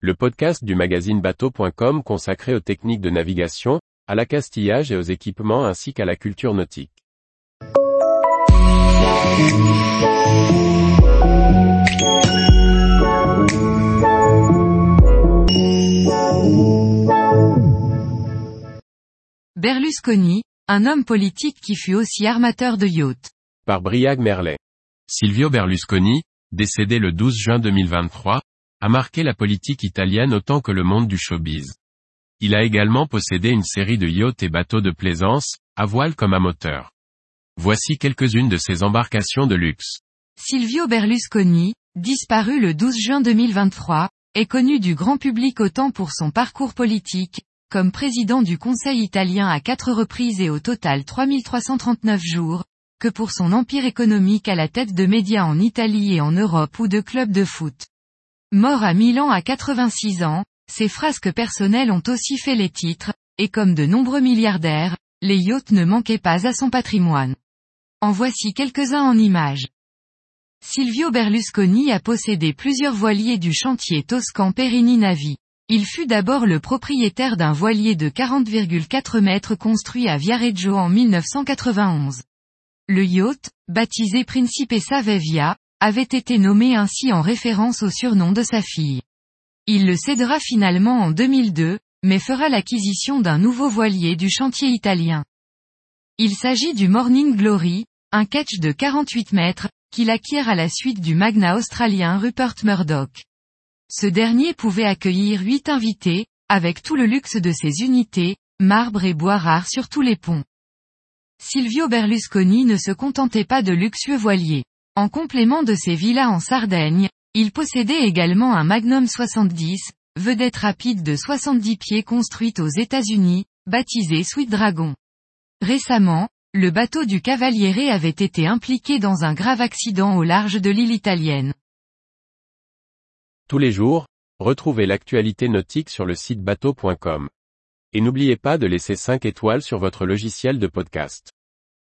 le podcast du magazine bateau.com consacré aux techniques de navigation, à l'accastillage et aux équipements ainsi qu'à la culture nautique. Berlusconi, un homme politique qui fut aussi armateur de yachts. Par Briag Merlet. Silvio Berlusconi, décédé le 12 juin 2023, a marqué la politique italienne autant que le monde du showbiz. Il a également possédé une série de yachts et bateaux de plaisance, à voile comme à moteur. Voici quelques-unes de ses embarcations de luxe. Silvio Berlusconi, disparu le 12 juin 2023, est connu du grand public autant pour son parcours politique, comme président du Conseil italien à quatre reprises et au total 3339 jours, que pour son empire économique à la tête de médias en Italie et en Europe ou de clubs de foot. Mort à Milan à 86 ans, ses frasques personnelles ont aussi fait les titres, et comme de nombreux milliardaires, les yachts ne manquaient pas à son patrimoine. En voici quelques-uns en images. Silvio Berlusconi a possédé plusieurs voiliers du chantier toscan Perini Navi. Il fut d'abord le propriétaire d'un voilier de 40,4 mètres construit à Viareggio en 1991. Le yacht, baptisé Principe Savevia, avait été nommé ainsi en référence au surnom de sa fille. Il le cédera finalement en 2002, mais fera l'acquisition d'un nouveau voilier du chantier italien. Il s'agit du Morning Glory, un catch de 48 mètres, qu'il acquiert à la suite du magnat australien Rupert Murdoch. Ce dernier pouvait accueillir huit invités, avec tout le luxe de ses unités, marbre et bois rares sur tous les ponts. Silvio Berlusconi ne se contentait pas de luxueux voiliers. En complément de ses villas en Sardaigne, il possédait également un Magnum 70, vedette rapide de 70 pieds construite aux États-Unis, baptisé Sweet Dragon. Récemment, le bateau du Cavaliere avait été impliqué dans un grave accident au large de l'île italienne. Tous les jours, retrouvez l'actualité nautique sur le site bateau.com. Et n'oubliez pas de laisser 5 étoiles sur votre logiciel de podcast.